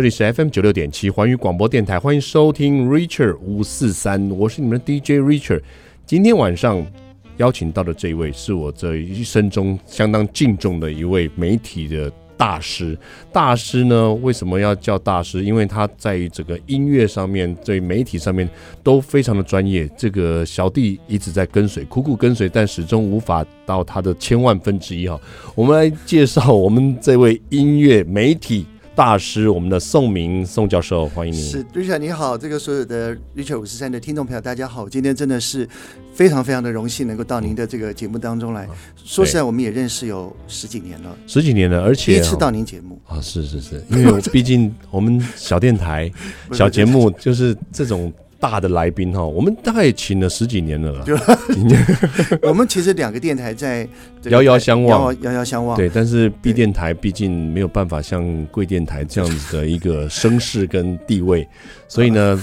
这里是 FM 九六点七环宇广播电台，欢迎收听 Richard 五四三，我是你们的 DJ Richard。今天晚上邀请到的这一位，是我这一生中相当敬重的一位媒体的大师。大师呢，为什么要叫大师？因为他在于整个音乐上面，对媒体上面都非常的专业。这个小弟一直在跟随，苦苦跟随，但始终无法到他的千万分之一哈。我们来介绍我们这位音乐媒体。大师，我们的宋明宋教授，欢迎您。是，Richard 你好，这个所有的 Richard 五十三的听众朋友，大家好，今天真的是非常非常的荣幸能够到您的这个节目当中来。嗯、说实在，我们也认识有十几年了，十几年了，而且第一次到您节目啊，是是是，因为毕竟我们小电台小节目就是这种。大的来宾哈，我们大概也请了十几年了啦。我们其实两个电台在遥遥相望，遥遥相望。对，但是 B 电台毕竟没有办法像贵电台这样子的一个声势跟地位，所以呢，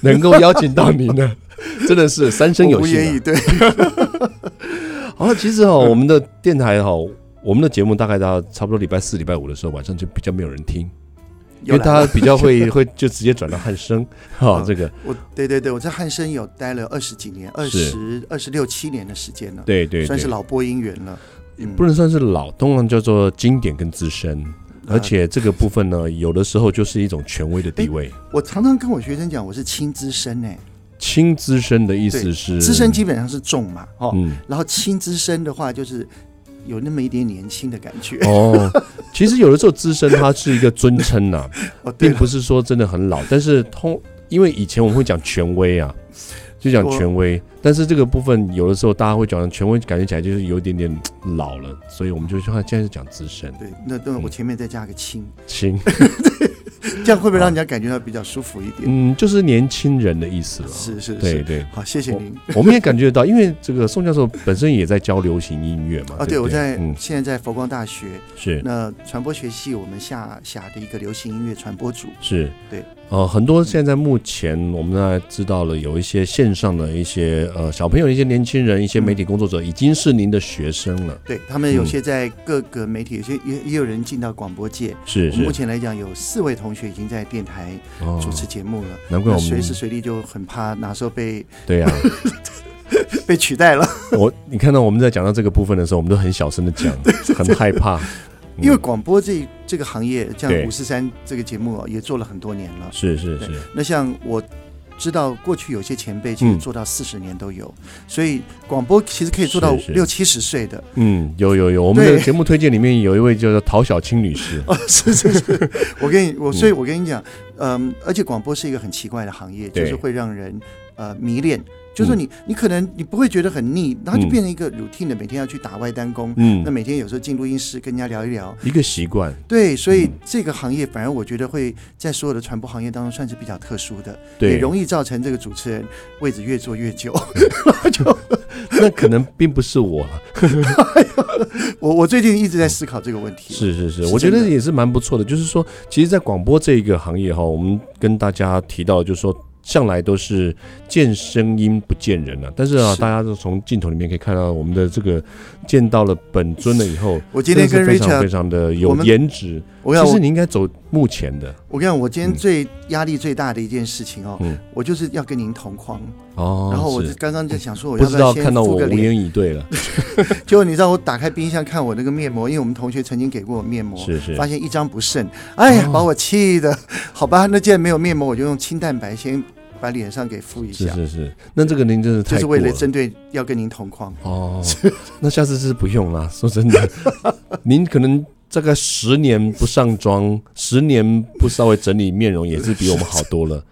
能够邀请到您呢，真的是三生有幸。无言以对。好，其实哈，我们的电台哈，我们的节目大概到差不多礼拜四、礼拜五的时候，晚上就比较没有人听。因为他比较会 会就直接转到汉声，哈，这个。我对对对，我在汉声有待了二十几年，二十二十六七年的时间了，对对，算是老播音员了，不能算是老，通常叫做经典跟资深，而且这个部分呢，有的时候就是一种权威的地位。我常常跟我学生讲，我是轻资深诶，轻资深的意思是资深基本上是重嘛，哦，然后轻资深的话就是。有那么一点年轻的感觉哦。其实有的时候资深它是一个尊称 呐，并不是说真的很老。但是通，因为以前我们会讲权威啊，就讲权威。但是这个部分有的时候大家会讲权威，感觉起来就是有一点点老了，所以我们就说现在是讲资深。对，那那我前面再加个轻轻。这样会不会让人家感觉到比较舒服一点？嗯，就是年轻人的意思了。是是是，对对。好，谢谢您。我们也感觉到，因为这个宋教授本身也在教流行音乐嘛。啊，对，我在现在在佛光大学是那传播学系，我们下辖的一个流行音乐传播组。是对。呃，很多现在目前我们呢知道了有一些线上的一些呃小朋友、一些年轻人、一些媒体工作者已经是您的学生了。对，他们有些在各个媒体，有些也也有人进到广播界。是是。目前来讲，有四位同学已经在电台主持节目了。难怪我们随时随地就很怕哪时候被对呀 被取代了。我你看到我们在讲到这个部分的时候，我们都很小声的讲，很害怕。因为广播这这个行业，像五四三这个节目也做了很多年了。是是是。那像我知道过去有些前辈其实做到四十年都有，所以广播其实可以做到六七十岁的。嗯，有有有，我们的节目推荐里面有一位叫做陶小青女士。哦，是是是，我跟你我，所以我跟你讲，嗯，而且广播是一个很奇怪的行业，就是会让人呃迷恋。就是你，你可能你不会觉得很腻，然后就变成一个 routine 的，每天要去打外单工。嗯，那每天有时候进录音室跟人家聊一聊，一个习惯。对，所以这个行业反而我觉得会在所有的传播行业当中算是比较特殊的，对，也容易造成这个主持人位置越坐越久。就 那可能并不是我，我我最近一直在思考这个问题。是是是，我觉得也是蛮不错的。就是说，其实，在广播这一个行业哈，我们跟大家提到，就是说。向来都是见声音不见人啊，但是啊，是大家都从镜头里面可以看到我们的这个见到了本尊了以后，我今天跟 Richard 非常非常的有颜值。我其实你应该走目前的。我跟你讲，我今天最压力最大的一件事情哦，嗯、我就是要跟您同框哦。然后我刚刚在想说，我要不要先看到我无言以对了。结果你知道我打开冰箱看我那个面膜，因为我们同学曾经给过我面膜，是是，发现一张不剩，哎呀，把我气的。好吧，那既然没有面膜，我就用清蛋白先。把脸上给敷一下，是是是，那这个您真是太就是为了针对要跟您同框哦。那下次是不用了。说真的，您可能大概十年不上妆，十年不稍微整理面容，也是比我们好多了。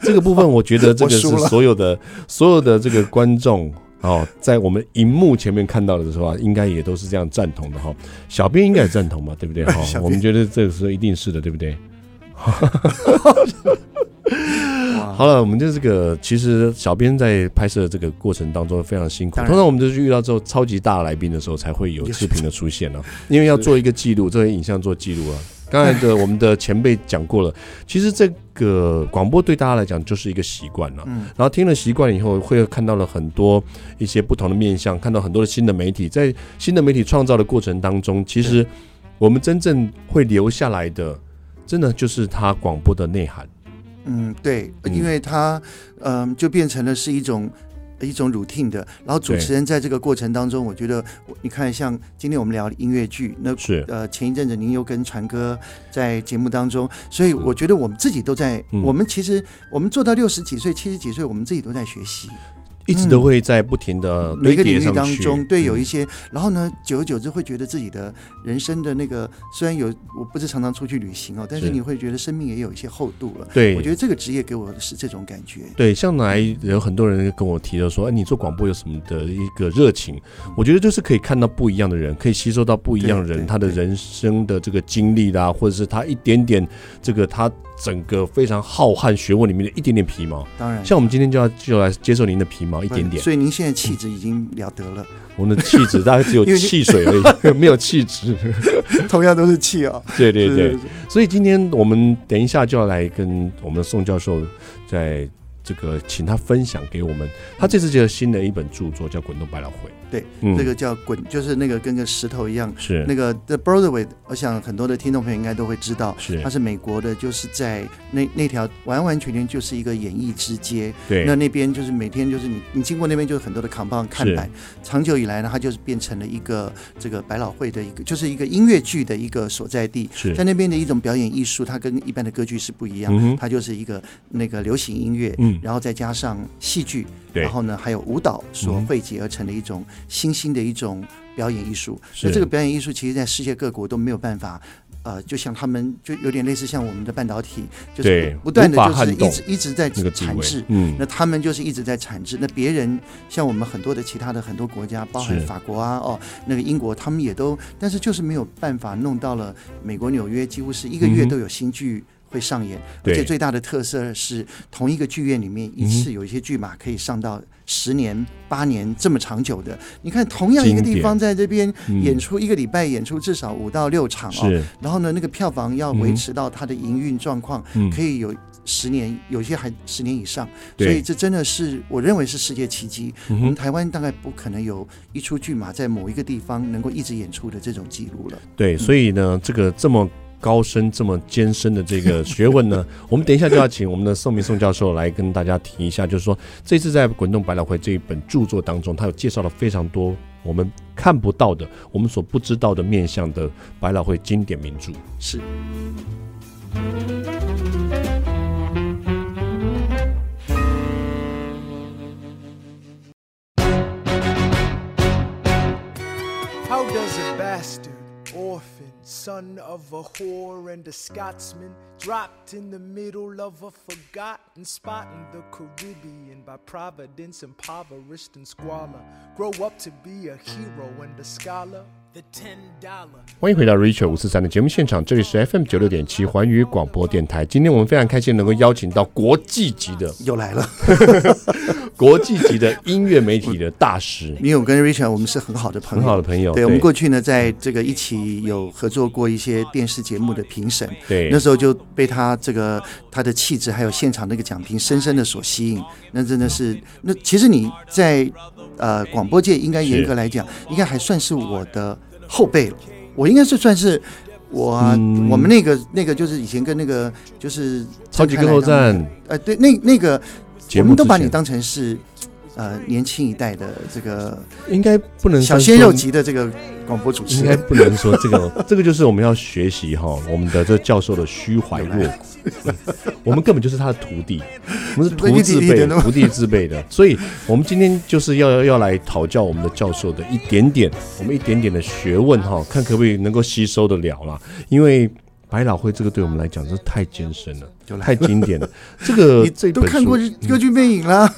这个部分，我觉得 这个是所有的所有的这个观众哦，在我们荧幕前面看到的时候啊，应该也都是这样赞同的哈。小编应该也赞同嘛，对不对？哈，我们觉得这个时候一定是的，对不对？好了，我们就这个，其实小编在拍摄这个过程当中非常辛苦。通常我们就是遇到之后超级大来宾的时候，才会有视频的出现呢、啊。因为要做一个记录，这个影像做记录啊。刚才的我们的前辈讲过了，其实这个广播对大家来讲就是一个习惯了。然后听了习惯以后，会看到了很多一些不同的面相，看到很多的新的媒体，在新的媒体创造的过程当中，其实我们真正会留下来的。真的就是它广播的内涵。嗯，对，因为他嗯、呃，就变成了是一种。一种 routine 的，然后主持人在这个过程当中，我觉得，你看，像今天我们聊音乐剧，那是呃，前一阵子您又跟传哥在节目当中，所以我觉得我们自己都在，嗯、我们其实我们做到六十几岁、七十几岁，我们自己都在学习。一直都会在不停的每个领域当中，对，有一些，然后呢，久而久之会觉得自己的人生的那个，虽然有我不是常常出去旅行哦，但是你会觉得生命也有一些厚度了。对，我觉得这个职业给我的是这种感觉。对，向来有很多人跟我提到说，哎，你做广播有什么的一个热情？我觉得就是可以看到不一样的人，可以吸收到不一样的人他的人生的这个经历啦，或者是他一点点这个他。整个非常浩瀚学问里面的一点点皮毛，当然，像我们今天就要就来接受您的皮毛一点点。所以您现在气质已经了得了。我们的气质大概只有 汽水而已，没有气质。同样都是气 哦。对对对。所以今天我们等一下就要来跟我们的宋教授在这个请他分享给我们，他这次就有新的一本著作叫《滚动百老汇》。对，嗯、这个叫滚，就是那个跟个石头一样，是那个 The Broadway。我想很多的听众朋友应该都会知道，是它是美国的，就是在那那条完完全全就是一个演艺之街。对，那那边就是每天就是你你经过那边就是很多的扛棒看板。长久以来呢，它就是变成了一个这个百老汇的一个，就是一个音乐剧的一个所在地。是在那边的一种表演艺术，它跟一般的歌剧是不一样，嗯、它就是一个那个流行音乐，嗯，然后再加上戏剧，然后呢还有舞蹈所汇集而成的一种新兴的一种。表演艺术，所以这个表演艺术其实，在世界各国都没有办法，呃，就像他们就有点类似像我们的半导体，就是不断的就是一直一直在产制，嗯，那他们就是一直在产制。那别人像我们很多的其他的很多国家，包含法国啊，哦，那个英国，他们也都，但是就是没有办法弄到了美国纽约，几乎是一个月都有新剧。会上演，而且最大的特色是同一个剧院里面一次有一些剧码可以上到十年、八年这么长久的。你看，同样一个地方在这边演出一个礼拜，演出至少五到六场哦。然后呢，那个票房要维持到它的营运状况，可以有十年，有些还十年以上。所以这真的是我认为是世界奇迹。我们台湾大概不可能有一出剧码在某一个地方能够一直演出的这种记录了。对，所以呢，这个这么。高深这么艰深的这个学问呢，我们等一下就要请我们的宋明宋教授来跟大家提一下，就是说这次在《滚动百老汇》这一本著作当中，他有介绍了非常多我们看不到的、我们所不知道的面向的百老汇经典名著。是。son of a whore and a Scotsman, dropped in the middle of a forgotten spot in the Caribbean by providence, impoverished and squalor. Grow up to be a hero and a scholar 欢迎回到 Richard 五四三的节目现场，这里是 FM 九六点七环宇广播电台。今天我们非常开心能够邀请到国际级的，又来了，国际级的音乐媒体的大师。因为我跟 Richard 我们是很好的朋友，很好的朋友。对，对我们过去呢，在这个一起有合作过一些电视节目的评审，对，那时候就被他这个他的气质还有现场那个讲评深深的所吸引。那真的是，那其实你在。呃，广播界应该严格来讲，应该还算是我的后辈了。我应该是算是我、嗯、我们那个那个就是以前跟那个就是超级歌后战，呃，对，那那个我们都把你当成是。呃，年轻一代的这个应该不能小鲜肉级的这个广播主持人，应该不能说这个，这个就是我们要学习哈，我们的这教授的虚怀若谷，我们根本就是他的徒弟，我们是徒自辈，徒弟自辈的，所以我们今天就是要要来讨教我们的教授的一点点，我们一点点的学问哈，看可不可以能够吸收得了啦，因为百老汇这个对我们来讲是太艰深了，太经典了，这个这都看过歌剧魅影了。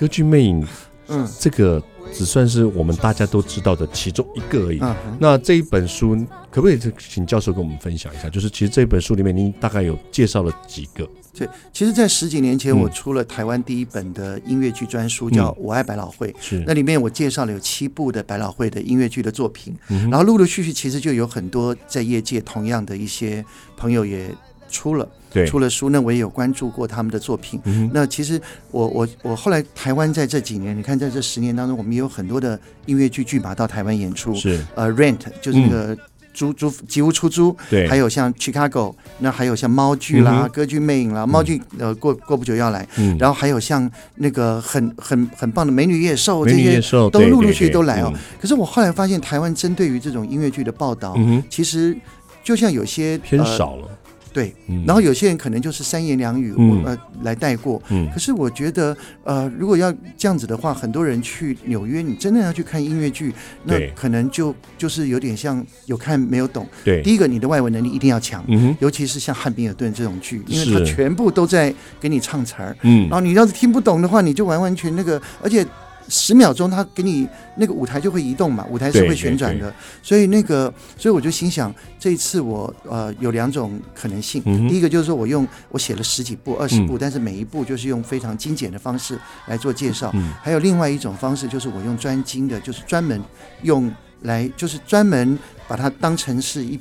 歌剧魅影，嗯，这个只算是我们大家都知道的其中一个而已。嗯、那这一本书可不可以请教授跟我们分享一下？就是其实这本书里面，您大概有介绍了几个？对，其实，在十几年前，我出了台湾第一本的音乐剧专书，叫《我爱百老汇》。是，那里面我介绍了有七部的百老汇的音乐剧的作品。嗯、然后陆陆续续，其实就有很多在业界同样的一些朋友也出了。对，出了书，那我也有关注过他们的作品。嗯、那其实我我我后来台湾在这几年，你看在这十年当中，我们也有很多的音乐剧剧码到台湾演出。是，呃，Rent 就是那个租租吉屋出租，对，还有像 Chicago，那还有像猫剧啦、歌剧魅影啦，猫剧呃过过不久要来，然后还有像那个很很很棒的美女野兽，这些都陆陆续续都来哦。可是我后来发现，台湾针对于这种音乐剧的报道，其实就像有些偏少了。对，然后有些人可能就是三言两语，嗯、呃，来带过。嗯，可是我觉得，呃，如果要这样子的话，很多人去纽约，你真的要去看音乐剧，那可能就就是有点像有看没有懂。对，第一个，你的外文能力一定要强，嗯，尤其是像汉密尔顿这种剧，因为他全部都在给你唱词儿，嗯，然后你要是听不懂的话，你就完完全那个，而且。十秒钟，他给你那个舞台就会移动嘛，舞台是会旋转的，所以那个，所以我就心想，这一次我呃有两种可能性，嗯、第一个就是说我用我写了十几部、二十部，嗯、但是每一部就是用非常精简的方式来做介绍，嗯、还有另外一种方式就是我用专精的，就是专门用来就是专门把它当成是一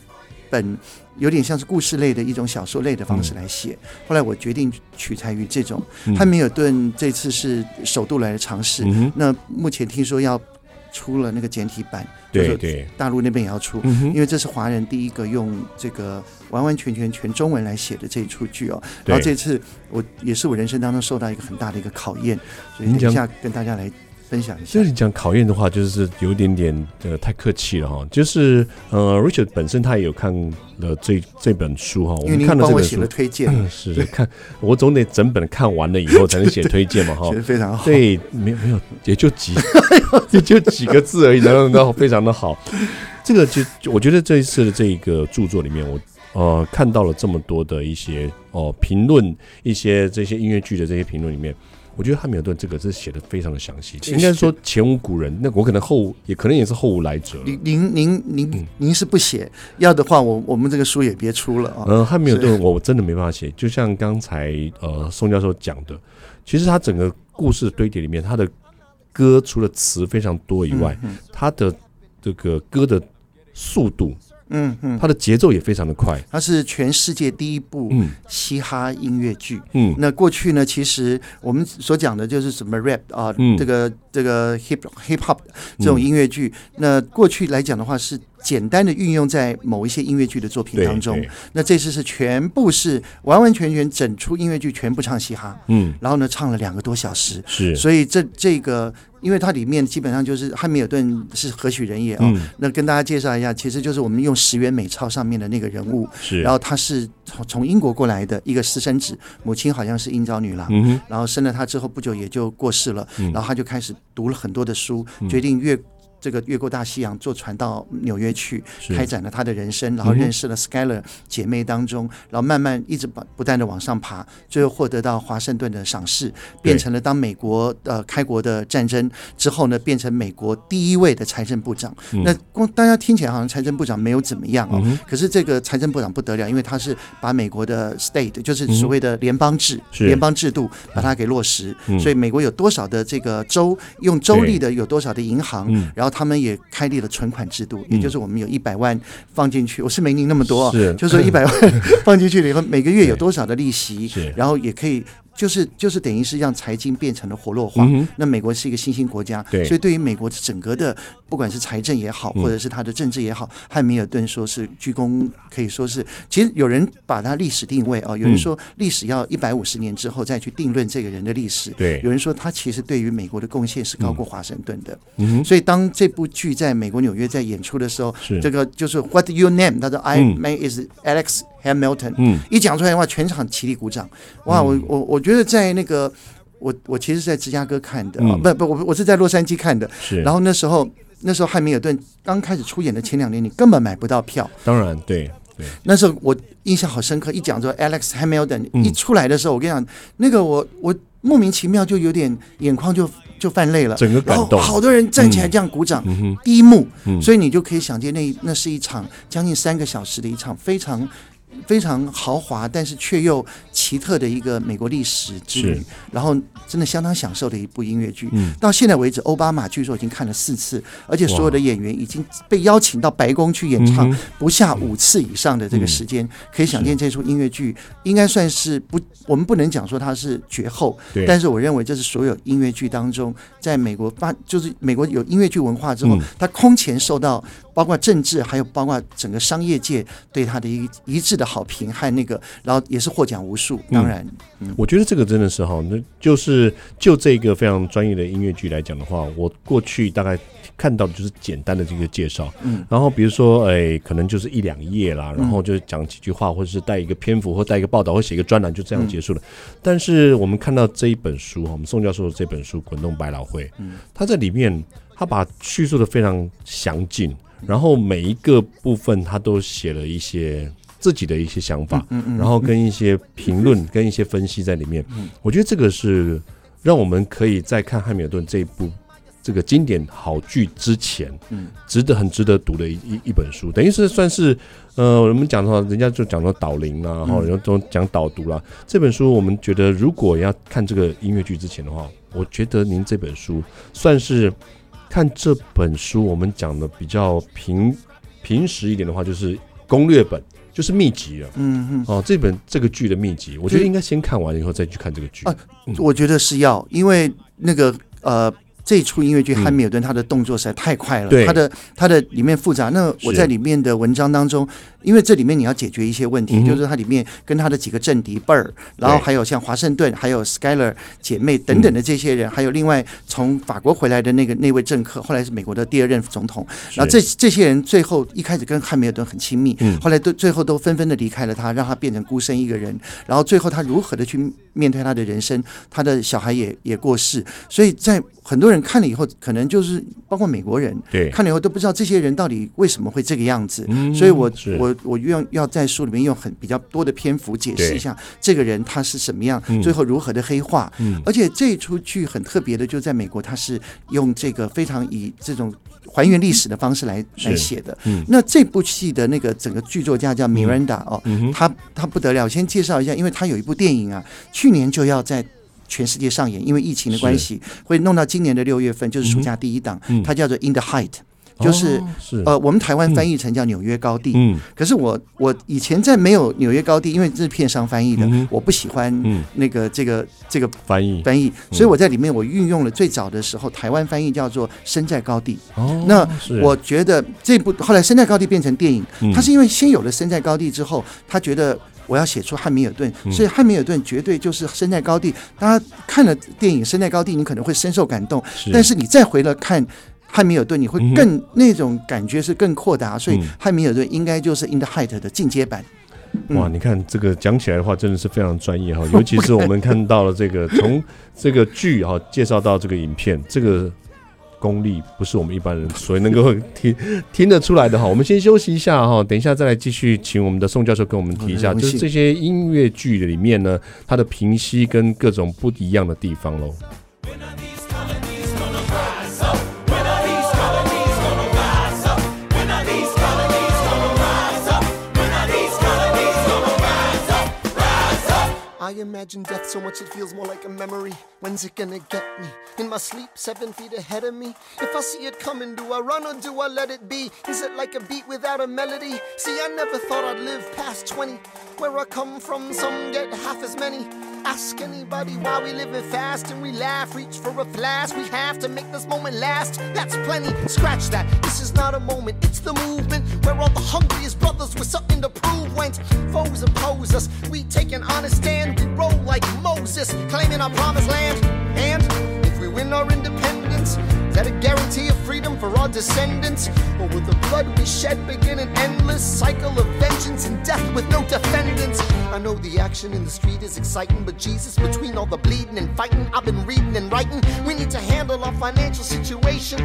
本。有点像是故事类的一种小说类的方式来写。嗯、后来我决定取材于这种。嗯、汉密尔顿这次是首度来的尝试。嗯、那目前听说要出了那个简体版，对对，大陆那边也要出，嗯、因为这是华人第一个用这个完完全全全中文来写的这一出剧哦。然后这次我也是我人生当中受到一个很大的一个考验，所以等一下跟大家来。分享一下，就是你讲考验的话，就是有一点点呃太客气了哈。就是呃，Richard 本身他也有看了这这本书哈。我们看了这本书，推荐 是看我总得整本看完了以后才能写推荐嘛哈。写得非常好，对，没有没有，也就几 也就几个字而已，然后然后非常的好。这个就我觉得这一次的这一个著作里面，我呃看到了这么多的一些哦评论，一些这些音乐剧的这些评论里面。我觉得汉密尔顿这个是写的非常的详细，应该说前无古人，那我可能后也可能也是后无来者。您您您您您是不写，要的话我我们这个书也别出了啊。嗯，汉密尔顿我真的没办法写，就像刚才呃宋教授讲的，其实他整个故事的堆叠里面，他的歌除了词非常多以外，他的这个歌的速度。嗯嗯，它的节奏也非常的快。它是全世界第一部嘻哈音乐剧。嗯，那过去呢，其实我们所讲的就是什么 rap 啊，嗯、这个这个 hip hip hop 这种音乐剧。嗯、那过去来讲的话，是简单的运用在某一些音乐剧的作品当中。那这次是全部是完完全全整出音乐剧全部唱嘻哈。嗯，然后呢，唱了两个多小时。是，所以这这个。因为它里面基本上就是汉密尔顿是何许人也哦，嗯、那跟大家介绍一下，其实就是我们用十元美钞上面的那个人物，是，然后他是从从英国过来的一个私生子，母亲好像是英昭女郎，嗯、然后生了他之后不久也就过世了，嗯、然后他就开始读了很多的书，嗯、决定越。这个越过大西洋坐船到纽约去，开展了他的人生，然后认识了 Skyler 姐妹当中，然后慢慢一直不不断的往上爬，最后获得到华盛顿的赏识，变成了当美国呃开国的战争之后呢，变成美国第一位的财政部长。那光大家听起来好像财政部长没有怎么样哦，可是这个财政部长不得了，因为他是把美国的 state 就是所谓的联邦制联邦制度把它给落实，所以美国有多少的这个州用州立的有多少的银行，然后。他们也开立了存款制度，也就是我们有一百万放进去，我是没您那么多，是。就是说一百万 放进去了以后，每个月有 多少的利息，然后也可以。就是就是等于是让财经变成了活络化。嗯、那美国是一个新兴国家，所以对于美国整个的不管是财政也好，或者是它的政治也好，汉密尔顿说是鞠躬，可以说是其实有人把它历史定位啊，有人说历史要一百五十年之后再去定论这个人的历史，对，有人说他其实对于美国的贡献是高过华盛顿的。嗯、所以当这部剧在美国纽约在演出的时候，这个就是 What your name？他说 I name is Alex。Hamilton，嗯，一讲出来的话，全场起立鼓掌。哇，我我我觉得在那个，我我其实是在芝加哥看的，不不，我我是在洛杉矶看的。是，然后那时候那时候汉密尔顿刚开始出演的前两年，你根本买不到票。当然，对对。那时候我印象好深刻，一讲说 Alex Hamilton 一出来的时候，我跟你讲，那个我我莫名其妙就有点眼眶就就泛泪了，整个感动，好多人站起来这样鼓掌。第一幕，所以你就可以想见，那那是一场将近三个小时的一场非常。非常豪华，但是却又奇特的一个美国历史之旅，然后真的相当享受的一部音乐剧。嗯、到现在为止，奥巴马据说已经看了四次，而且所有的演员已经被邀请到白宫去演唱不下五次以上的这个时间，嗯、可以想见这出音乐剧应该算是不，我们不能讲说它是绝后，对。但是我认为这是所有音乐剧当中，在美国发就是美国有音乐剧文化之后，嗯、它空前受到。包括政治，还有包括整个商业界对他的一一致的好评，还有那个，然后也是获奖无数。当然，嗯，我觉得这个真的是哈，那就是就这个非常专业的音乐剧来讲的话，我过去大概看到的就是简单的这个介绍，嗯，然后比如说，哎，可能就是一两页啦，然后就讲几句话，或者是带一个篇幅，或带一个报道，或写一个专栏，就这样结束了。但是我们看到这一本书哈，我们宋教授的这本书《滚动百老汇》，嗯，他在里面他把叙述的非常详尽。然后每一个部分，他都写了一些自己的一些想法，然后跟一些评论、跟一些分析在里面。我觉得这个是让我们可以在看《汉密尔顿》这一部这个经典好剧之前，值得很值得读的一一一本书，等于是算是呃，我们讲的话，人家就讲到导聆啦，然后人家都讲导读啦。这本书我们觉得，如果要看这个音乐剧之前的话，我觉得您这本书算是。看这本书，我们讲的比较平平实一点的话，就是攻略本，就是秘籍了。嗯嗯。哦，这本这个剧的秘籍，我觉得应该先看完以后再去看这个剧。啊，我觉得是要，因为那个呃。这一出音乐剧《汉密尔顿》，他的动作实在太快了，他的他的里面复杂。那我在里面的文章当中，因为这里面你要解决一些问题，就是它里面跟他的几个政敌 Burr，然后还有像华盛顿，还有 Schuyler 姐妹等等的这些人，还有另外从法国回来的那个那位政客，后来是美国的第二任总统。然后这这些人最后一开始跟汉密尔顿很亲密，后来都最后都纷纷的离开了他，让他变成孤身一个人。然后最后他如何的去面对他的人生，他的小孩也也过世，所以在。很多人看了以后，可能就是包括美国人，对，看了以后都不知道这些人到底为什么会这个样子。嗯、所以我我我用要在书里面用很比较多的篇幅解释一下这个人他是什么样，嗯、最后如何的黑化。嗯、而且这一出剧很特别的，就在美国，他是用这个非常以这种还原历史的方式来来写的。嗯、那这部戏的那个整个剧作家叫 Miranda 哦，嗯、他他不得了。我先介绍一下，因为他有一部电影啊，去年就要在。全世界上演，因为疫情的关系，会弄到今年的六月份，就是暑假第一档，它叫做《In the Height》，就是呃，我们台湾翻译成叫《纽约高地》。嗯，可是我我以前在没有《纽约高地》，因为这是片商翻译的，我不喜欢那个这个这个翻译。翻译，所以我在里面我运用了最早的时候台湾翻译叫做《身在高地》。哦，那我觉得这部后来《身在高地》变成电影，他是因为先有了《身在高地》之后，他觉得。我要写出汉密尔顿，所以汉密尔顿绝对就是身在高地。大家看了电影《身在高地》，你可能会深受感动，但是你再回来看汉密尔顿，你会更那种感觉是更扩大。所以汉密尔顿应该就是《In the Height》的进阶版。哇，你看这个讲起来的话，真的是非常专业哈，尤其是我们看到了这个从这个剧哈介绍到这个影片这个。功力不是我们一般人 所以能够听听得出来的哈。我们先休息一下哈，等一下再来继续，请我们的宋教授跟我们提一下，就是这些音乐剧里面呢，它的平息跟各种不一样的地方喽。Imagine death so much it feels more like a memory. When's it gonna get me? In my sleep, seven feet ahead of me. If I see it coming, do I run or do I let it be? Is it like a beat without a melody? See, I never thought I'd live past 20. Where I come from, some get half as many. Ask anybody why we living fast and we laugh, reach for a flash. We have to make this moment last. That's plenty. Scratch that. This is not a moment, it's the movement where all the hungriest brothers with something to prove went. Foes oppose us. We take an honest stand. We roll like Moses, claiming our promised land. And if we win our independence, is that a guarantee of freedom for our descendants? Or will the blood we shed begin an endless cycle of vengeance and death with no defendants? I know the action in the street is exciting, but Jesus, between all the bleeding and fighting, I've been reading and writing. We need to handle our financial situation.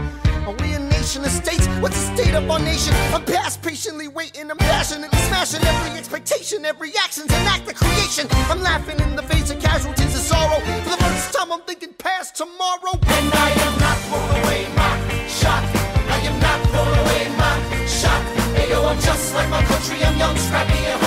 Are we a nation of states? What's the state of our nation? I'm past patiently waiting, I'm passionately smashing every expectation, every action's an act of creation. I'm laughing in the face of casualties of sorrow. For the first time, I'm thinking past tomorrow. And I am not throwing away just like my country. I'm young, scrappy, and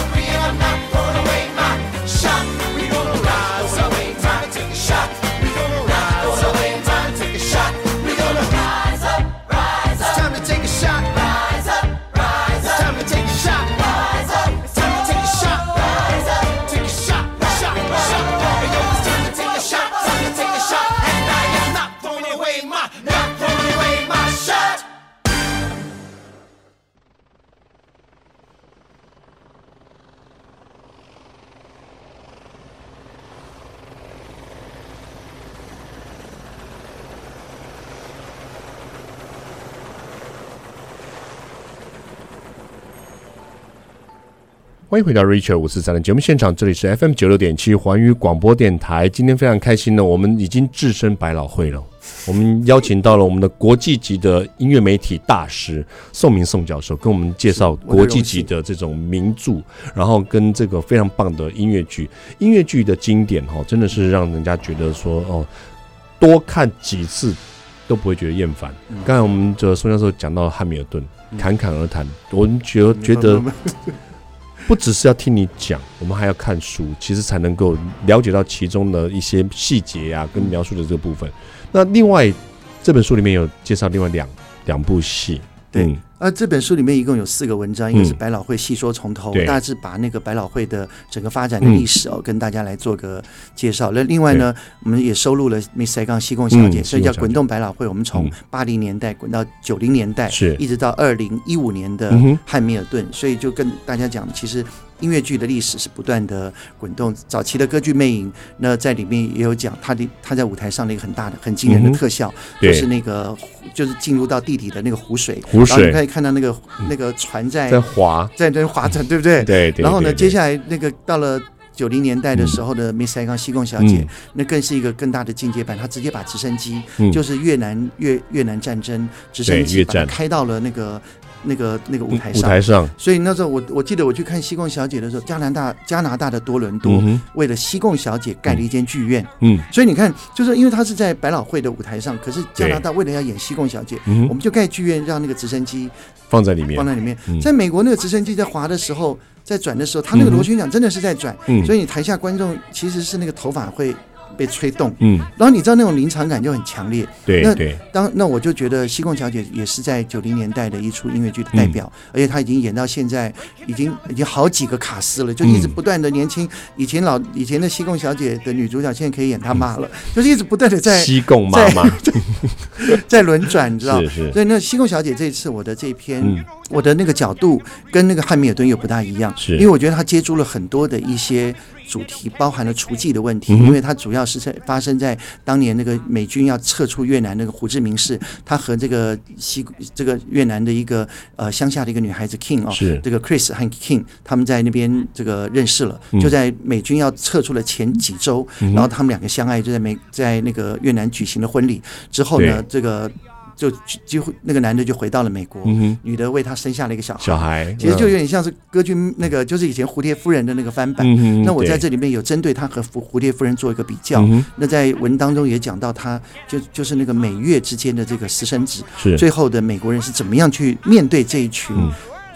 欢迎回到 Richard 五四三的节目现场，这里是 FM 九六点七环宇广播电台。今天非常开心呢，我们已经置身百老汇了。我们邀请到了我们的国际级的音乐媒体大师宋明宋教授，跟我们介绍国际级的这种名著，然后跟这个非常棒的音乐剧。音乐剧的经典哈，真的是让人家觉得说哦，多看几次都不会觉得厌烦。刚才我们的宋教授讲到汉密尔顿，侃侃而谈，我们觉得觉得。不只是要听你讲，我们还要看书，其实才能够了解到其中的一些细节啊，跟描述的这个部分。那另外这本书里面有介绍另外两两部戏，对。嗯呃，这本书里面一共有四个文章，一个是百老汇细说从头，嗯、大致把那个百老汇的整个发展的历史哦，嗯、跟大家来做个介绍。那另外呢，我们也收录了 Miss Saigon 西贡小姐，所以叫滚动百老汇。我们从八零年代滚到九零年代，是一直到二零一五年的汉密尔顿，所以就跟大家讲，其实。音乐剧的历史是不断的滚动，早期的歌剧魅影，那在里面也有讲他的他在舞台上的一个很大的、很惊人的特效，嗯、就是那个就是进入到地底的那个湖水，湖水，然后你可以看到那个那个船在在划，在在划着，对不对？对，对。然后呢，接下来那个到了九零年代的时候的 Miss Saigon 西贡小姐，嗯、那更是一个更大的进阶版，她直接把直升机，嗯、就是越南越越南战争直升机，把它开到了那个。那个那个舞台上，舞台上，所以那时候我我记得我去看西贡小姐的时候，加拿大加拿大的多伦多为了西贡小姐盖了一间剧院，嗯，所以你看，就是因为她是在百老汇的舞台上，可是加拿大为了要演西贡小姐，我们就盖剧院，让那个直升机放在里面，放在里面。在美国那个直升机在滑的时候，在转的时候，他那个螺旋桨真的是在转，所以你台下观众其实是那个头发会。被吹动，嗯，然后你知道那种临场感就很强烈，对，那对当那我就觉得《西贡小姐》也是在九零年代的一出音乐剧的代表，嗯、而且她已经演到现在，已经已经好几个卡司了，就一直不断的年轻。以前老以前的《西贡小姐》的女主角现在可以演她妈了，嗯、就是一直不断的在西贡妈妈 在轮转，你知道？是是。所以那《西贡小姐》这一次我的这篇，嗯、我的那个角度跟那个汉密尔顿又不大一样，是因为我觉得她接触了很多的一些。主题包含了厨妓的问题，因为它主要是在发生在当年那个美军要撤出越南那个胡志明市，他和这个西这个越南的一个呃乡下的一个女孩子 King 哦，是。这个 Chris 和 King 他们在那边这个认识了，就在美军要撤出了前几周，然后他们两个相爱，就在美在那个越南举行了婚礼。之后呢，这个。就几乎那个男的就回到了美国，嗯、女的为他生下了一个小孩。小孩其实就有点像是歌剧那个，就是以前蝴蝶夫人的那个翻版。嗯、那我在这里面有针对他和蝴蝴蝶夫人做一个比较。嗯、那在文当中也讲到他，就就是那个美越之间的这个私生子，是最后的美国人是怎么样去面对这一群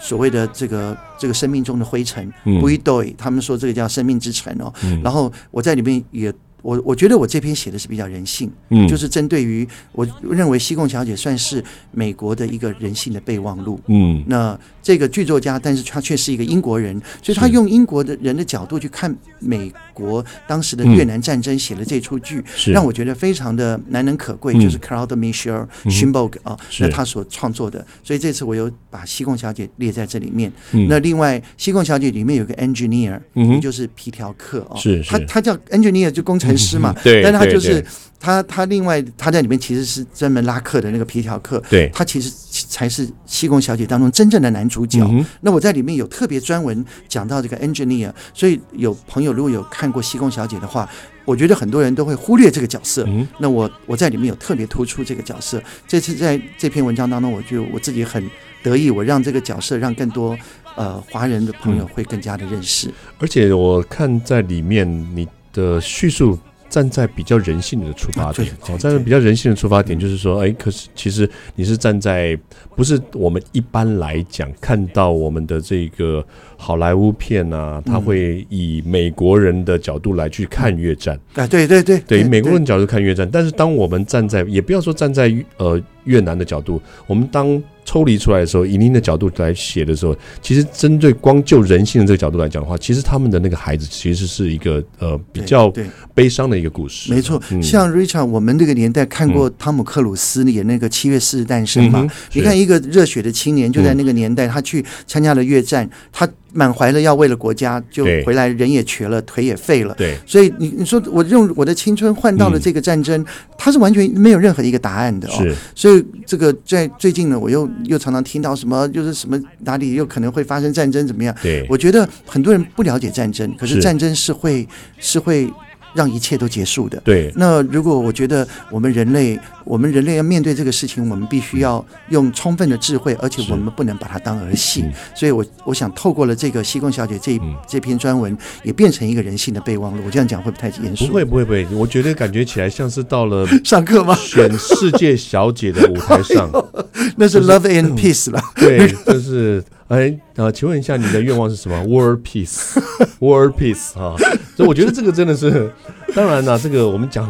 所谓的这个这个生命中的灰尘。不一对，他们说这个叫生命之尘哦。嗯、然后我在里面也。我我觉得我这篇写的是比较人性，嗯，就是针对于我认为西贡小姐算是美国的一个人性的备忘录，嗯，那这个剧作家，但是他却是一个英国人，所以他用英国的人的角度去看美国当时的越南战争，写了这出剧，嗯、让我觉得非常的难能可贵，嗯、就是 Claude Michel Schönberg 啊，那他所创作的，所以这次我有把西贡小姐列在这里面。嗯、那另外西贡小姐里面有个 engineer，嗯，也就是皮条客哦，是他他叫 engineer 就工程。师嘛，对，但他就是他，他另外他在里面其实是专门拉客的那个皮条客，对，他其实才是西贡小姐当中真正的男主角。嗯、那我在里面有特别专文讲到这个 engineer，所以有朋友如果有看过西贡小姐的话，我觉得很多人都会忽略这个角色。嗯、那我我在里面有特别突出这个角色。这次在这篇文章当中，我就我自己很得意，我让这个角色让更多呃华人的朋友会更加的认识。嗯、而且我看在里面你的叙述。站在比较人性的出发点，哦，站在比较人性的出发点，就是说，哎，可是其实你是站在不是我们一般来讲看到我们的这个好莱坞片啊，他会以美国人的角度来去看越战。啊，对对对，对，以美国人角度看越战，但是当我们站在，也不要说站在呃越南的角度，我们当。抽离出来的时候，以您的角度来写的时候，其实针对光就人性的这个角度来讲的话，其实他们的那个孩子其实是一个呃比较悲伤的一个故事。没错，嗯、像 Richard，我们那个年代看过汤姆克鲁斯演那个《七月四日诞生》嘛？嗯、你看一个热血的青年，就在那个年代，他去参加了越战，他满怀了要为了国家，就回来人也瘸了，腿也废了。对，所以你你说我用我的青春换到了这个战争，它是完全没有任何一个答案的哦。是，所以这个在最近呢，我又又常常听到什么，就是什么哪里又可能会发生战争怎么样？对，我觉得很多人不了解战争，可是战争是会是会。让一切都结束的。对。那如果我觉得我们人类，我们人类要面对这个事情，我们必须要用充分的智慧，而且我们不能把它当儿戏。所以我我想透过了这个西贡小姐这这篇专文，也变成一个人性的备忘录。我这样讲会不会太严肃？不会不会不会，我觉得感觉起来像是到了 上课吗？选世界小姐的舞台上，那是 Love and Peace 了。对，就是。哎，呃，请问一下，你的愿望是什么？World Peace，World Peace 啊。所以我觉得这个真的是，当然了，这个我们讲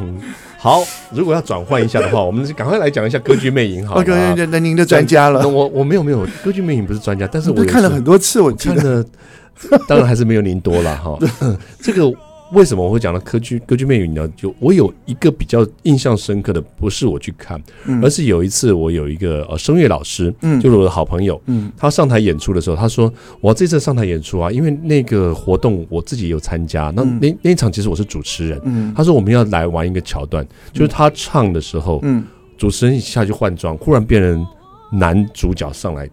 好，如果要转换一下的话，我们就赶快来讲一下《歌剧魅影》好。OK，那您的专家了。我我没有没有，《歌剧魅影》不是专家，但是我看了很多次，我看了当然还是没有您多了哈。这个。为什么我会讲到歌剧歌剧魅影呢？就我有一个比较印象深刻的，不是我去看，而是有一次我有一个呃声乐老师，就是我的好朋友，他上台演出的时候，他说我这次上台演出啊，因为那个活动我自己有参加，那那那一场其实我是主持人，他说我们要来玩一个桥段，就是他唱的时候，主持人一下去换装，忽然变成男主角上来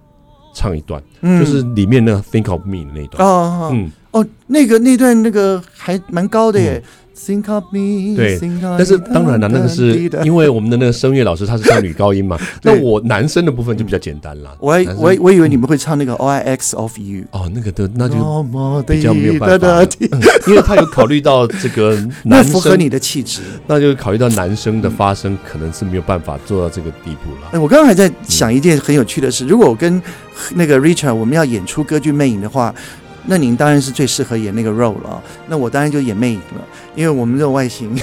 唱一段，就是里面那个 Think of Me 的那一段，嗯。哦，那个那段那个还蛮高的耶。Think of me，对，但是当然了，那个是因为我们的那个声乐老师他是唱女高音嘛。那我男生的部分就比较简单了。我我我以为你们会唱那个 All I Ask of You。哦，那个的那就比较没有办法，因为他有考虑到这个 男生符合你的气质，那就考虑到男生的发声可能是没有办法做到这个地步了。哎，我刚刚还在想一件很有趣的事，如果我跟那个 Richard 我们要演出歌剧魅影的话。那您当然是最适合演那个 role 了，那我当然就演魅影了，因为我们这种外形，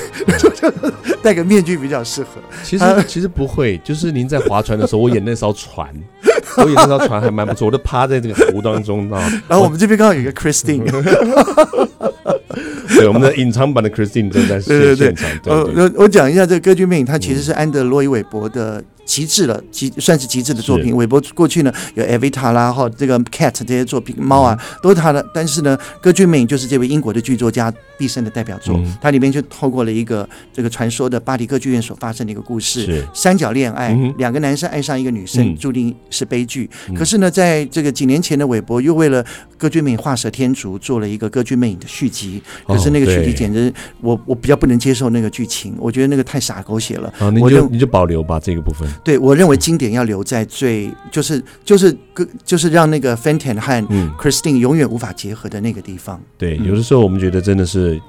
戴个面具比较适合。其实其实不会，就是您在划船的时候，我演那艘船，我演那艘船还蛮不错，我都趴在这个湖当中啊。然后我们这边刚好有一个 Christine，对，我们的隐藏版的 Christine 正在 现场。对，我我讲一下这个歌剧魅影，它其实是安德洛伊韦伯的。极致了，极算是极致的作品。韦伯过去呢有《Evita》啦，哈，这个《Cat》这些作品，猫啊都是他的。但是呢，《歌剧魅影》就是这位英国的剧作家毕生的代表作。它里面就透过了一个这个传说的巴黎歌剧院所发生的一个故事：三角恋爱，两个男生爱上一个女生，注定是悲剧。可是呢，在这个几年前的韦伯又为了《歌剧魅影》画蛇添足，做了一个《歌剧魅影》的续集。可是那个续集简直，我我比较不能接受那个剧情，我觉得那个太傻狗血了。啊，你就你就保留吧这个部分。对，我认为经典要留在最就是就是个就是让那个 Fenton 和 Christine 永远无法结合的那个地方。对，有的时候我们觉得真的是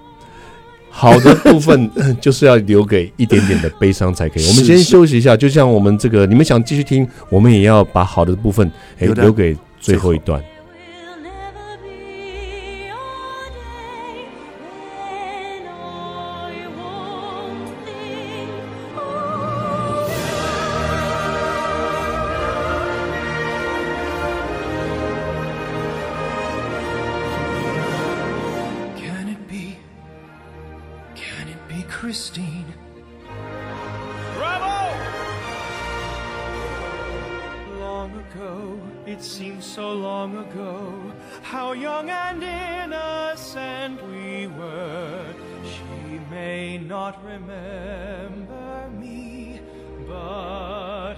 好的部分 就是要留给一点点的悲伤才可以。我们先休息一下，就像我们这个，你们想继续听，我们也要把好的部分哎留给最后一段。Christine. Bravo! Long ago, it seems so long ago, how young and innocent we were. She may not remember me, but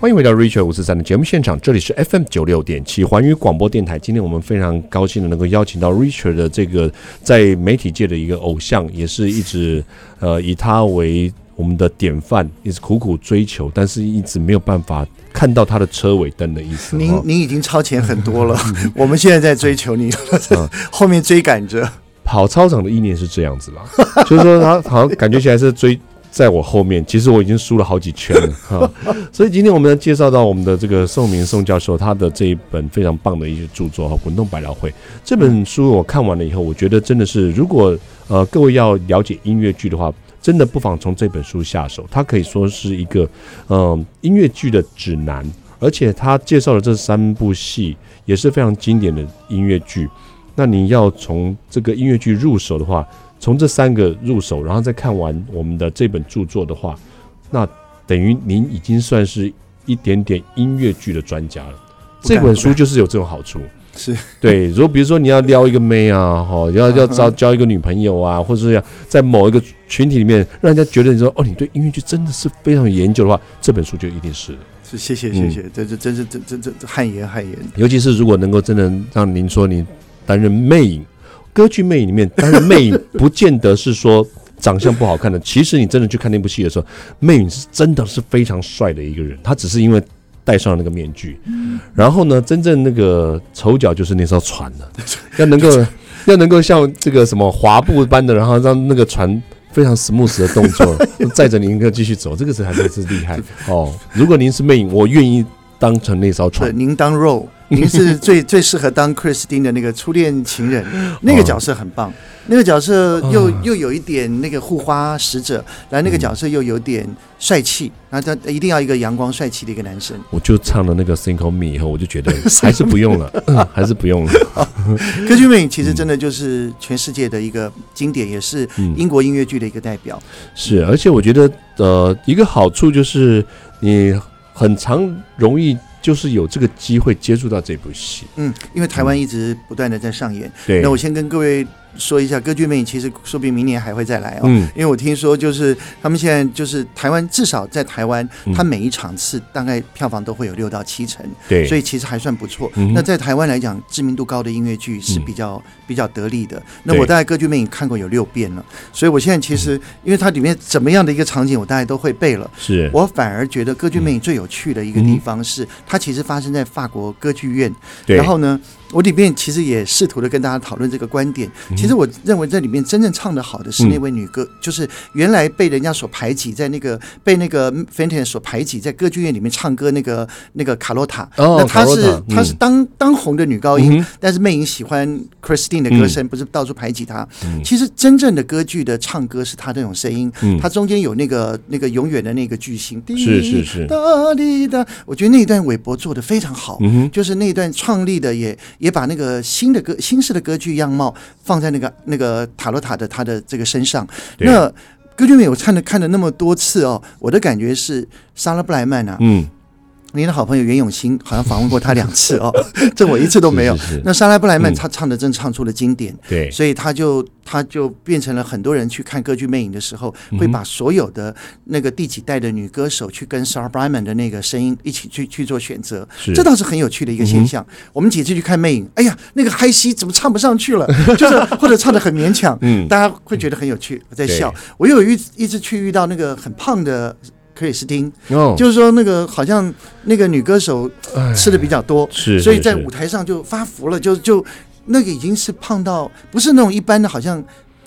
欢迎回到 Richard 五四三的节目现场，这里是 FM 九六点七环宇广播电台。今天我们非常高兴的能够邀请到 Richard 的这个在媒体界的一个偶像，也是一直呃以他为我们的典范，一直苦苦追求，但是一直没有办法看到他的车尾灯的意思。您您已经超前很多了，我们现在在追求你，后面追赶着。跑操场的意念是这样子啦，就是说他好像感觉起来是追。在我后面，其实我已经输了好几圈了 哈。所以今天我们要介绍到我们的这个宋明宋教授，他的这一本非常棒的一些著作《滚动百老汇》这本书，我看完了以后，我觉得真的是，如果呃各位要了解音乐剧的话，真的不妨从这本书下手。它可以说是一个嗯、呃、音乐剧的指南，而且他介绍的这三部戏也是非常经典的音乐剧。那你要从这个音乐剧入手的话，从这三个入手，然后再看完我们的这本著作的话，那等于您已经算是一点点音乐剧的专家了。这本书就是有这种好处，是对。如果比如说你要撩一个妹啊，哈，要要招交一个女朋友啊，或者是要在某一个群体里面让人家觉得你说哦，你对音乐剧真的是非常有研究的话，这本书就一定是。是，谢谢谢谢，这这真是真真真汗颜汗颜。尤其是如果能够真的让您说您担任魅影。歌剧魅影里面，但是魅影不见得是说长相不好看的。其实你真的去看那部戏的时候，魅影是真的是非常帅的一个人。他只是因为戴上了那个面具，然后呢，真正那个丑角就是那艘船了。要能够要能够像这个什么滑步般的，然后让那个船非常 smooth 的动作 载着您一个继续走，这个是还真是厉害哦。如果您是魅影，我愿意当成那艘船。您当肉。您是最最适合当克里斯汀的那个初恋情人，那个角色很棒，那个角色又又有一点那个护花使者，然后那个角色又有点帅气，然后他一定要一个阳光帅气的一个男生。我就唱了那个《Think of Me》以后，我就觉得 还是不用了，还是不用了。歌剧魅影其实真的就是全世界的一个经典，也是英国音乐剧的一个代表。是，而且我觉得呃，一个好处就是你很常容易。就是有这个机会接触到这部戏，嗯，因为台湾一直不断的在上演。对，那我先跟各位说一下，歌剧魅影其实说不定明年还会再来哦。嗯，因为我听说就是他们现在就是台湾，至少在台湾，它每一场次大概票房都会有六到七成，对，所以其实还算不错。那在台湾来讲，知名度高的音乐剧是比较比较得力的。那我大概歌剧魅影看过有六遍了，所以我现在其实因为它里面怎么样的一个场景，我大概都会背了。是我反而觉得歌剧魅影最有趣的一个地方是，它其实发生在法国歌剧院，然后呢。我里面其实也试图的跟大家讨论这个观点。其实我认为这里面真正唱的好的是那位女歌，就是原来被人家所排挤，在那个被那个 Fenton 所排挤，在歌剧院里面唱歌那个那个卡洛塔。那她是她是当当红的女高音，但是魅影喜欢 Christine 的歌声，不是到处排挤她。其实真正的歌剧的唱歌是她那种声音，她中间有那个那个永远的那个巨星。是是是。哒滴哒，我觉得那一段韦伯做的非常好，就是那一段创立的也。也把那个新的歌、新式的歌剧样貌放在那个那个塔罗塔的他的这个身上。那歌剧魅影我看了看了那么多次哦，我的感觉是莎拉布莱曼啊，嗯。您的好朋友袁咏欣好像访问过他两次哦，这我一次都没有。是是是，那莎拉布莱曼他唱的真唱出了经典，对，所以他就他就变成了很多人去看歌剧魅影的时候，会把所有的那个第几代的女歌手去跟莎拉布莱曼的那个声音一起去去做选择，这倒是很有趣的一个现象。我们几次去看魅影，哎呀，那个嗨西怎么唱不上去了？就是或者唱的很勉强，嗯，大家会觉得很有趣，我在笑。我有一一直去遇到那个很胖的。克里斯汀，就是说那个好像那个女歌手吃的比较多，是，所以在舞台上就发福了，就就那个已经是胖到不是那种一般的，好像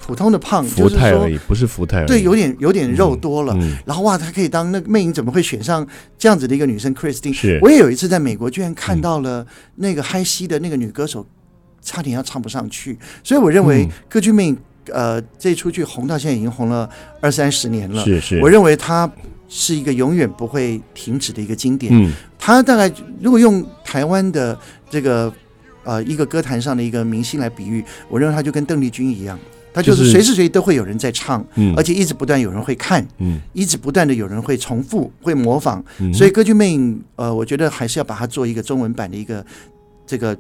普通的胖，福态而已，不是福态，对，有点有点肉多了。然后哇，她可以当那个魅影，怎么会选上这样子的一个女生？克里斯汀，是。我也有一次在美国，居然看到了那个嗨西的那个女歌手，差点要唱不上去。所以我认为歌剧魅影，呃，这出剧红到现在已经红了二三十年了。是是，我认为它。是一个永远不会停止的一个经典。嗯，它大概如果用台湾的这个呃一个歌坛上的一个明星来比喻，我认为他就跟邓丽君一样，他就是随时随地都会有人在唱，嗯，而且一直不断有人会看，嗯，一直不断的有人会重复会模仿，所以歌剧魅影呃，我觉得还是要把它做一个中文版的一个这个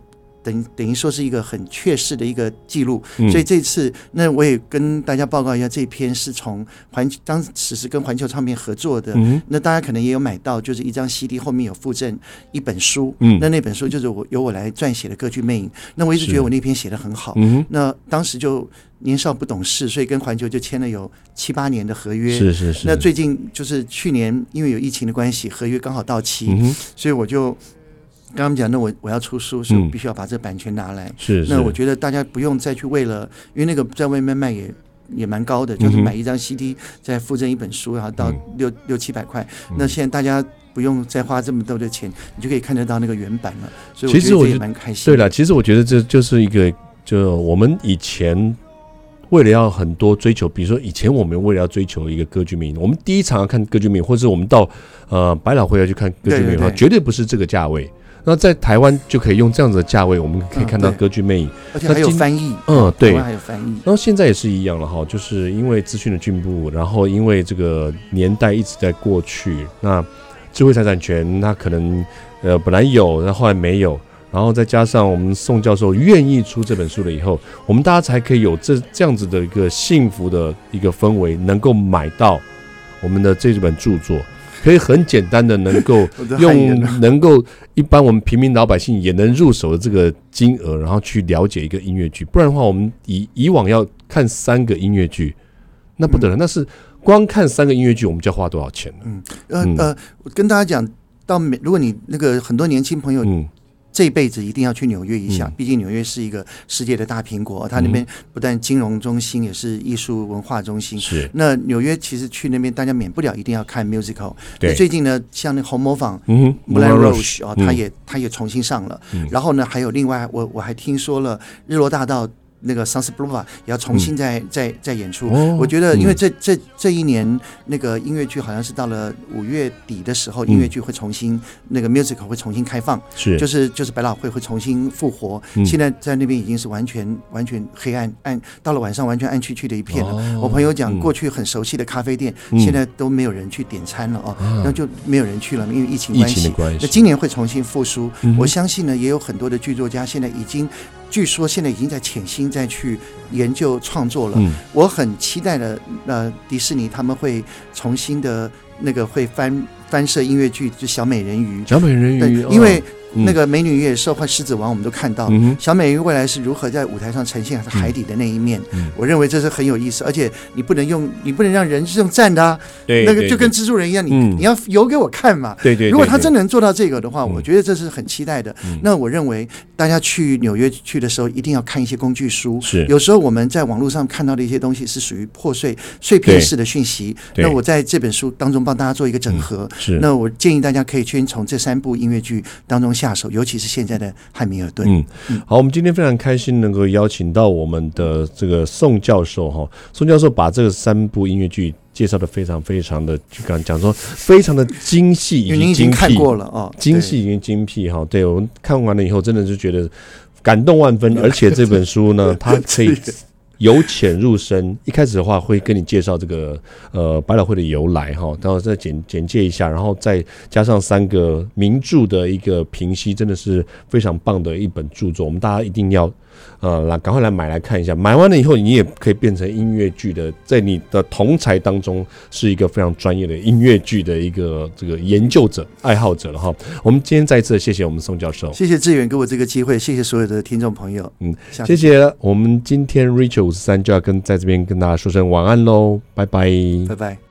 等等于说是一个很确实的一个记录。所以这次那我也跟大家报告一下，这篇是从环当时是跟环球唱片合作的。那大家可能也有买到，就是一张 CD 后面有附赠一本书。那那本书就是我由我来撰写的《歌剧魅影》。那我一直觉得我那篇写的很好。那当时就年少不懂事，所以跟环球就签了有七八年的合约。是是是。那最近就是去年因为有疫情的关系，合约刚好到期，所以我就。刚刚讲，那我我要出书，是必须要把这版权拿来。嗯、是，是，那我觉得大家不用再去为了，因为那个在外面卖也也蛮高的，就是买一张 CD 再附赠一本书，然后到六、嗯、六七百块。那现在大家不用再花这么多的钱，你就可以看得到那个原版了。所以其实我也蛮开心。对了，其实我觉得这就是一个，就我们以前为了要很多追求，比如说以前我们为了要追求一个歌剧魅影，我们第一场要看歌剧魅影，或者是我们到呃百老汇要去看歌剧魅影的话，绝对不是这个价位。那在台湾就可以用这样子的价位，我们可以看到歌剧魅影，而且还有翻译。嗯，对，还有翻译。然后现在也是一样了哈，就是因为资讯的进步，然后因为这个年代一直在过去，那智慧财产权它可能呃本来有，然后后来没有，然后再加上我们宋教授愿意出这本书了以后，我们大家才可以有这这样子的一个幸福的一个氛围，能够买到我们的这本著作。可以很简单的能够 用能够一般我们平民老百姓也能入手的这个金额，然后去了解一个音乐剧。不然的话，我们以以往要看三个音乐剧，那不得了。那是光看三个音乐剧，我们就要花多少钱呢？嗯呃呃，我跟大家讲到美，如果你那个很多年轻朋友，嗯。这辈子一定要去纽约一下，毕竟纽约是一个世界的大苹果，它那边不但金融中心，也是艺术文化中心。是。那纽约其实去那边，大家免不了一定要看 musical。对。最近呢，像那个红磨坊，嗯 m u l a n Rouge 啊，他也他也重新上了。然后呢，还有另外，我我还听说了日落大道。那个 Sunset Boulevard 也要重新再、嗯、再再演出，哦、我觉得因为这这这一年那个音乐剧好像是到了五月底的时候，嗯、音乐剧会重新那个 musical 会重新开放，是。就是就是百老汇会重新复活。嗯、现在在那边已经是完全完全黑暗暗，到了晚上完全暗黢黢的一片了。哦、我朋友讲，过去很熟悉的咖啡店，嗯、现在都没有人去点餐了哦，那、啊、就没有人去了，因为疫情关系。那今年会重新复苏，嗯、我相信呢，也有很多的剧作家现在已经。据说现在已经在潜心再去研究创作了，嗯、我很期待的。呃，迪士尼他们会重新的那个会翻翻摄音乐剧，就小美人鱼。小美人鱼，因为。那个美女与野兽或狮子王，我们都看到小美人鱼未来是如何在舞台上呈现海底的那一面。我认为这是很有意思，而且你不能用，你不能让人是用站的啊。对，那个就跟蜘蛛人一样，你你要游给我看嘛。对对。如果他真能做到这个的话，我觉得这是很期待的。那我认为大家去纽约去的时候，一定要看一些工具书。是。有时候我们在网络上看到的一些东西是属于破碎碎片式的讯息。那我在这本书当中帮大家做一个整合。是。那我建议大家可以先从这三部音乐剧当中下手，尤其是现在的汉密尔顿。嗯，好，我们今天非常开心能够邀请到我们的这个宋教授哈，宋教授把这个三部音乐剧介绍的非常非常的，就刚刚讲说非常的精细，已经精辟过了啊，精细已经精辟哈。对，我们看完了以后，真的是觉得感动万分，而且这本书呢，它可以。由浅入深，一开始的话会跟你介绍这个呃百老汇的由来哈，然后再简简介一下，然后再加上三个名著的一个评析，真的是非常棒的一本著作，我们大家一定要。呃，来，赶快来买来看一下。买完了以后，你也可以变成音乐剧的，在你的同才当中是一个非常专业的音乐剧的一个这个研究者、爱好者了哈。我们今天再一次谢谢我们宋教授，谢谢志远给我这个机会，谢谢所有的听众朋友。嗯，谢谢。我们今天 Richard 五十三就要跟在这边跟大家说声晚安喽，拜拜，拜拜。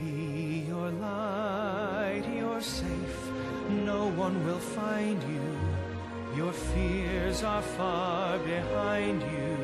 be your light, you're safe, no one will find you. Your fears are far behind you.